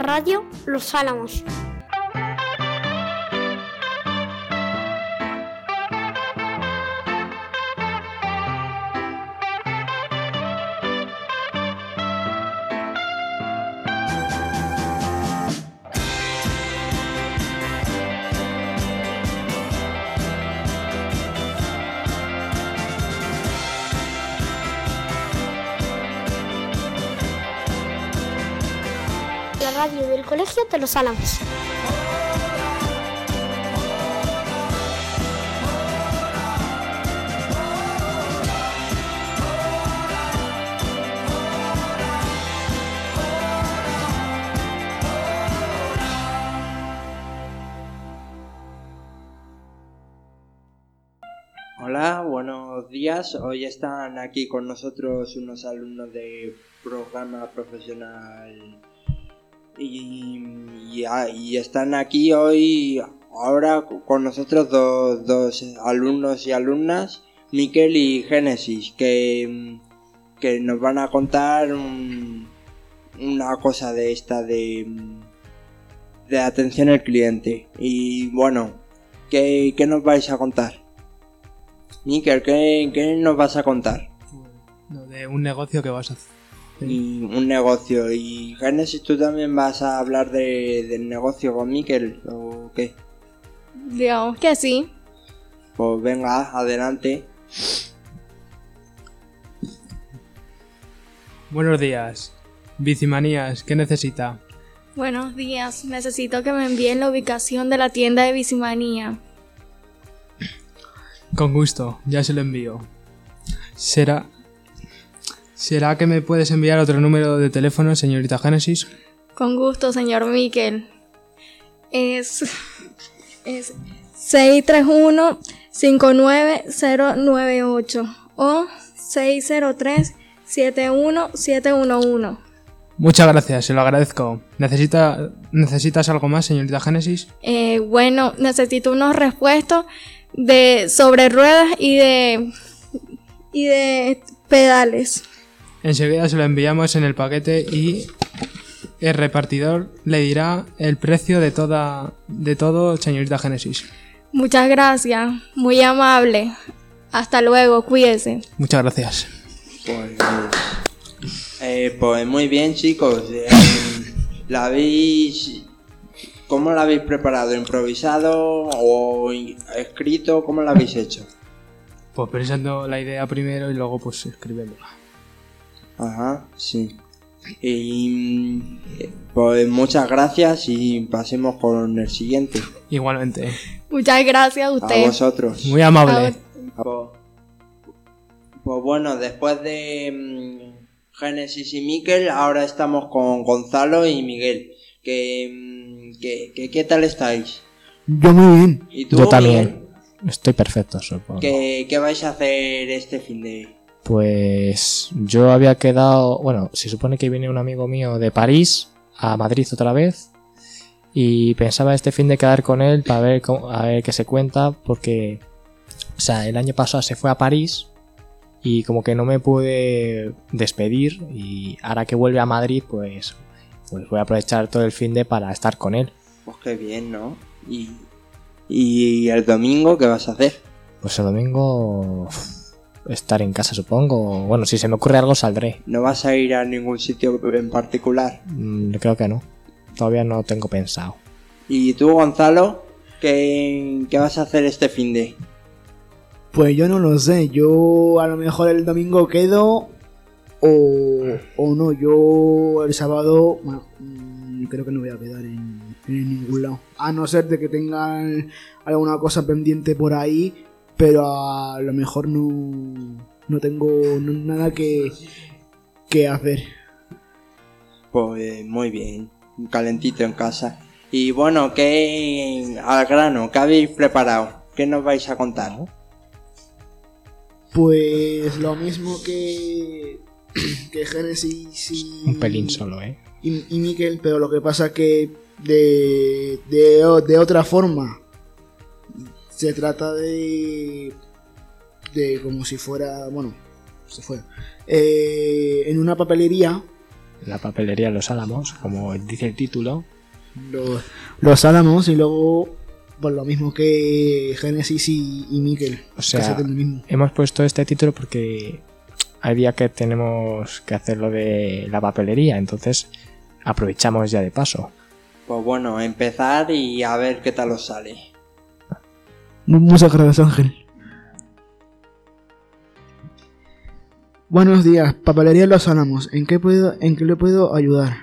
Radio Los Álamos. Del Colegio de Los Álamos. Hola, buenos días. Hoy están aquí con nosotros unos alumnos de programa profesional y, y- están aquí hoy, ahora con nosotros dos, dos alumnos y alumnas, Miquel y Génesis, que, que nos van a contar un- una cosa de esta de, de atención al cliente. Y bueno, ¿qué, qué nos vais a contar? Miquel, ¿qué, qué nos vas a contar? Lo de un negocio que vas a hacer. Y un negocio. Y Génesis, ¿tú también vas a hablar de, del negocio con Miquel o qué? Digamos que sí. Pues venga, adelante. Buenos días. Bicimanías, ¿qué necesita? Buenos días. Necesito que me envíen la ubicación de la tienda de Bicimanía. Con gusto, ya se lo envío. ¿Será... ¿Será que me puedes enviar otro número de teléfono, señorita Génesis? Con gusto, señor Miquel. Es. Es 631-59098 o 603-71711. Muchas gracias, se lo agradezco. ¿Necesita... ¿Necesitas algo más, señorita Génesis? Eh, bueno, necesito unos repuestos de sobre ruedas y de. y de pedales. Enseguida se lo enviamos en el paquete y el repartidor le dirá el precio de toda de todo, señorita Génesis. Muchas gracias, muy amable. Hasta luego, cuídese. Muchas gracias. Pues, eh, pues muy bien, chicos. Eh, ¿La habéis. ¿Cómo la habéis preparado? ¿Improvisado o escrito? ¿Cómo la habéis hecho? Pues pensando la idea primero y luego pues escribiéndola. Ajá, sí. Y eh, pues muchas gracias y pasemos con el siguiente. Igualmente. Muchas gracias a A usted. vosotros. Muy amable. A- Pues, pues bueno, después de mm, Génesis y Miquel, ahora estamos con Gonzalo y Miguel. Que, mm, que, que- ¿Qué tal estáis? Yo muy bien. ¿Y tú, Yo Miguel? también. Estoy perfecto, supongo. ¿Qué, qué vais a hacer este fin de...? Pues yo había quedado, bueno, se supone que viene un amigo mío de París a Madrid otra vez y pensaba este fin de quedar con él para ver cómo- a ver qué se cuenta porque, o sea, el año pasado se fue a París y como que no me pude despedir y ahora que vuelve a Madrid pues, pues voy a aprovechar todo el fin de para estar con él. Pues qué bien, ¿no? Y, y el domingo, ¿qué vas a hacer? Pues el domingo estar en casa supongo. Bueno, si se me ocurre algo saldré. ¿No vas a ir a ningún sitio en particular? Mm, creo que no. Todavía no tengo pensado. ¿Y tú, Gonzalo? ¿Qué, qué vas a hacer este fin de...? Pues yo no lo sé. Yo a lo mejor el domingo quedo o, o no. Yo el sábado bueno, mm, creo que no voy a quedar en, en ningún lado. A no ser de que tengan alguna cosa pendiente por ahí, pero a lo mejor no, no tengo no- nada que, que hacer. Pues muy bien, calentito en casa. Y bueno, ¿qué al grano? ¿Qué habéis preparado? ¿Qué nos vais a contar? Pues lo mismo que, que Genesis y... Un pelín solo, ¿eh? y, y Miquel, pero lo que pasa que de, de, de otra forma se trata de de como si fuera bueno se fue eh, en una papelería la papelería Los Álamos, como dice el título. Los, los álamos y luego, pues lo mismo que Génesis y, y Miquel. O sea, mismo. Hemos puesto este título porque hay día que tenemos que hacer lo de la papelería, entonces aprovechamos ya de paso. Pues bueno, empezar y a ver qué tal os sale. Mu- Muchas gracias, Ángel. Buenos días, papelería Los Álamos. ¿En qué, puedo, ¿En qué le puedo ayudar?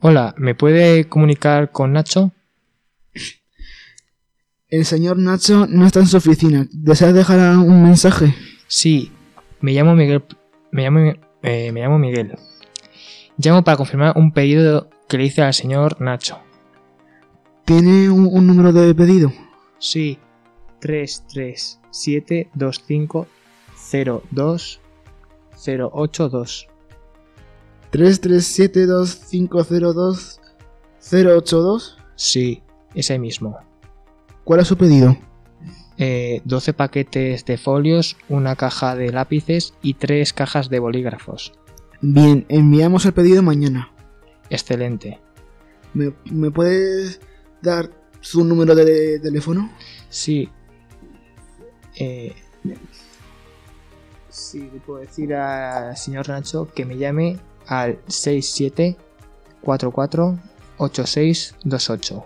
Hola, ¿me puede comunicar con Nacho? El señor Nacho no está en su oficina. ¿Desea dejar un mensaje? Sí, me llamo Miguel. Me llamo, eh, me llamo Miguel. Llamo para confirmar un pedido que le hice al señor Nacho. ¿Tiene un, un número de pedido? Sí, 3372502 082. 3372502-082. Sí, ese mismo. ¿Cuál es su pedido? Eh, 12 paquetes de folios, una caja de lápices y 3 cajas de bolígrafos. Bien, enviamos el pedido mañana. Excelente. ¿Me, me puedes dar su número de teléfono? Sí. Eh, sí, le puedo decir al señor Nacho que me llame al 67448628.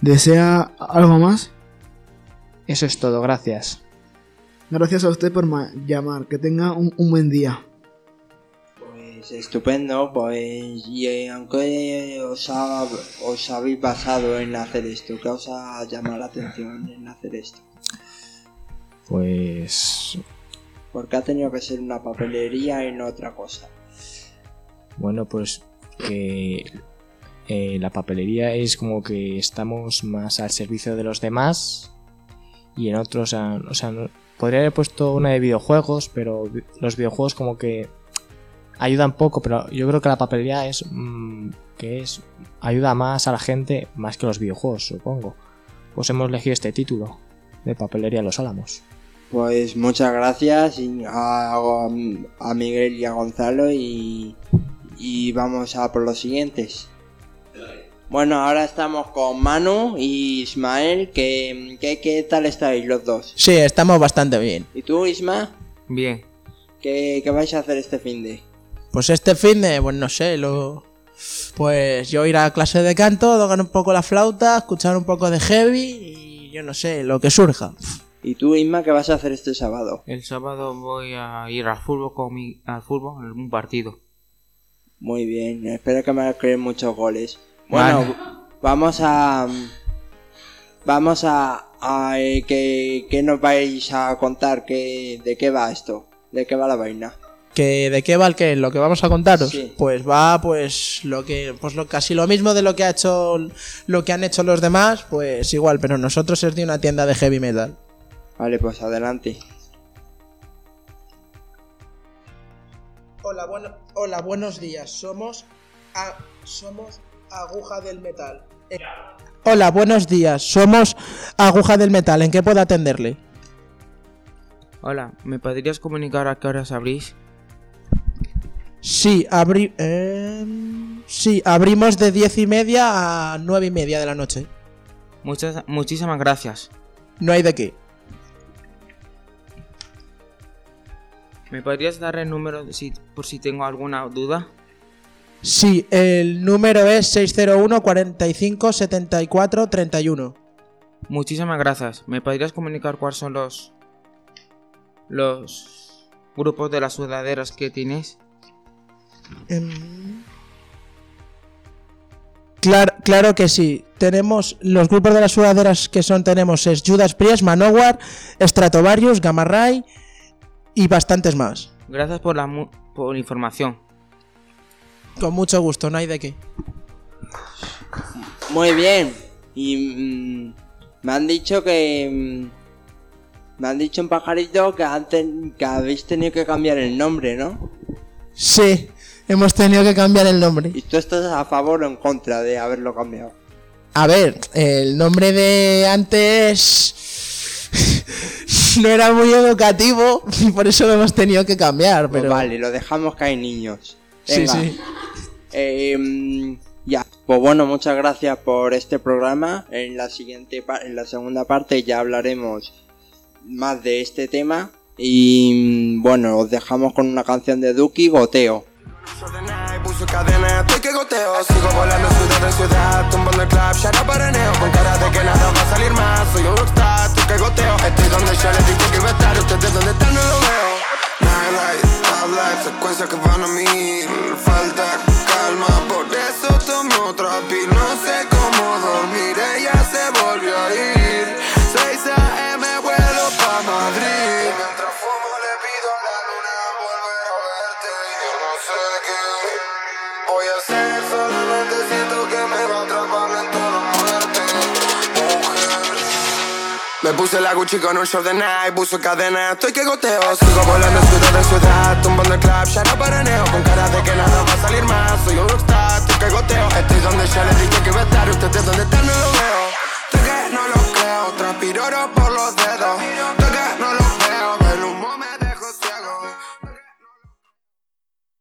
¿Desea algo más? Eso es todo, gracias. Gracias a usted por ma- llamar. Que tenga un, un buen día. Pues estupendo, pues y eh, aunque os, ha- os habéis basado en hacer esto, ¿qué os ha llamado la atención en hacer esto? Pues Porque ha tenido que ser una papelería y no otra cosa. bueno, pues que eh, la papelería es como que estamos más al servicio de los demás y en otros, o sea, o sea, no- podría haber puesto una de videojuegos, pero los videojuegos como que ayudan poco, pero yo creo que la papelería es mm, que es ayuda más a la gente más que los videojuegos, supongo. Pues hemos elegido este título de papelería Los Álamos. Pues muchas gracias a, a Miguel y a Gonzalo y, y vamos a por los siguientes. Bueno, ahora estamos con Manu y Ismael, que, que- ¿qué tal estáis los dos? Sí, estamos bastante bien. ¿Y tú, Isma? Bien, ¿Qué, qué vais a hacer este fin de? Pues este fin de, pues no sé, lo... Pues yo ir a clase de canto, tocar un poco la flauta, escuchar un poco de heavy y yo no sé, lo que surja. ¿Y tú, Isma, qué vas a hacer este sábado? el sábado voy a ir al fútbol con mi, al fútbol en un partido. Muy bien, espero que me creen muchos goles. Bueno, Vale. vamos a... Vamos a... a eh, que, que nos vais a contar que, de qué va esto, de qué va la vaina. ¿Que ¿De qué va el qué? ¿Lo que vamos a contaros? Sí. Pues va, pues lo que, pues lo casi lo mismo de lo que ha hecho, lo que han hecho los demás, pues igual, pero nosotros es de una tienda de heavy metal. Vale, pues adelante. Hola, bueno, hola, buenos días. Somos a- somos Aguja del Metal. Eh, hola, buenos días. Somos Aguja del Metal. ¿En qué puedo atenderle? Hola, ¿me podrías comunicar a qué horas abrís? Sí, abri em, sí, abrimos de diez y media a nueve y media de la noche. Muchas, muchísimas gracias. No hay de qué. ¿Me podrías dar el número si, por si tengo alguna duda? Sí, el número es 601 45 74 31. Muchísimas gracias. ¿Me podrías comunicar cuáles son los los grupos de las sudaderas que tienes? Em, Claro, claro que sí. Tenemos los grupos de las sudaderas que son tenemos es Judas Priest, Manowar, Stratovarius, Gamma Ray y bastantes más. Gracias por la mu- por la información. Con mucho gusto, no hay de qué. Muy bien. Y mm, me han dicho que... mm, me han dicho un pajarito que, han ten- que habéis tenido que cambiar el nombre, ¿no? Sí, hemos tenido que cambiar el nombre. ¿Y tú estás a favor o en contra de haberlo cambiado? A ver, el nombre de antes no era muy educativo y por eso lo hemos tenido que cambiar, Pues pero vale, lo dejamos que hay niños. sí, Venga, sí. Em, ya, pues bueno, muchas gracias por este programa. En la siguiente, pa- en la segunda parte ya hablaremos más de este tema. Y mm, bueno, os dejamos con una canción de Duki, Goteo. Puso cadena, estoy que goteo. Sigo volando ciudad en ciudad, tumbando el club, ya no paraneo Con cara de que nada va a salir más, soy un rockstar, estoy que goteo. Estoy donde yo les dije que iba a estar, ustedes donde están no lo veo. Nightlight, top life, secuencias que van a mil. Falta calma, por eso tomé otra No sé cómo puse la Gucci con un short de Nike, puso cadena, estoy que goteo Sigo volando ciudad en ciudad, tumbando el club, ya no paraneo Con cara de que nada va a salir más, soy un rockstar, estoy que goteo Estoy donde ya les dije que iba a estar, ustedes donde están no lo veo Estoy que no lo creo, transpiro por los dedos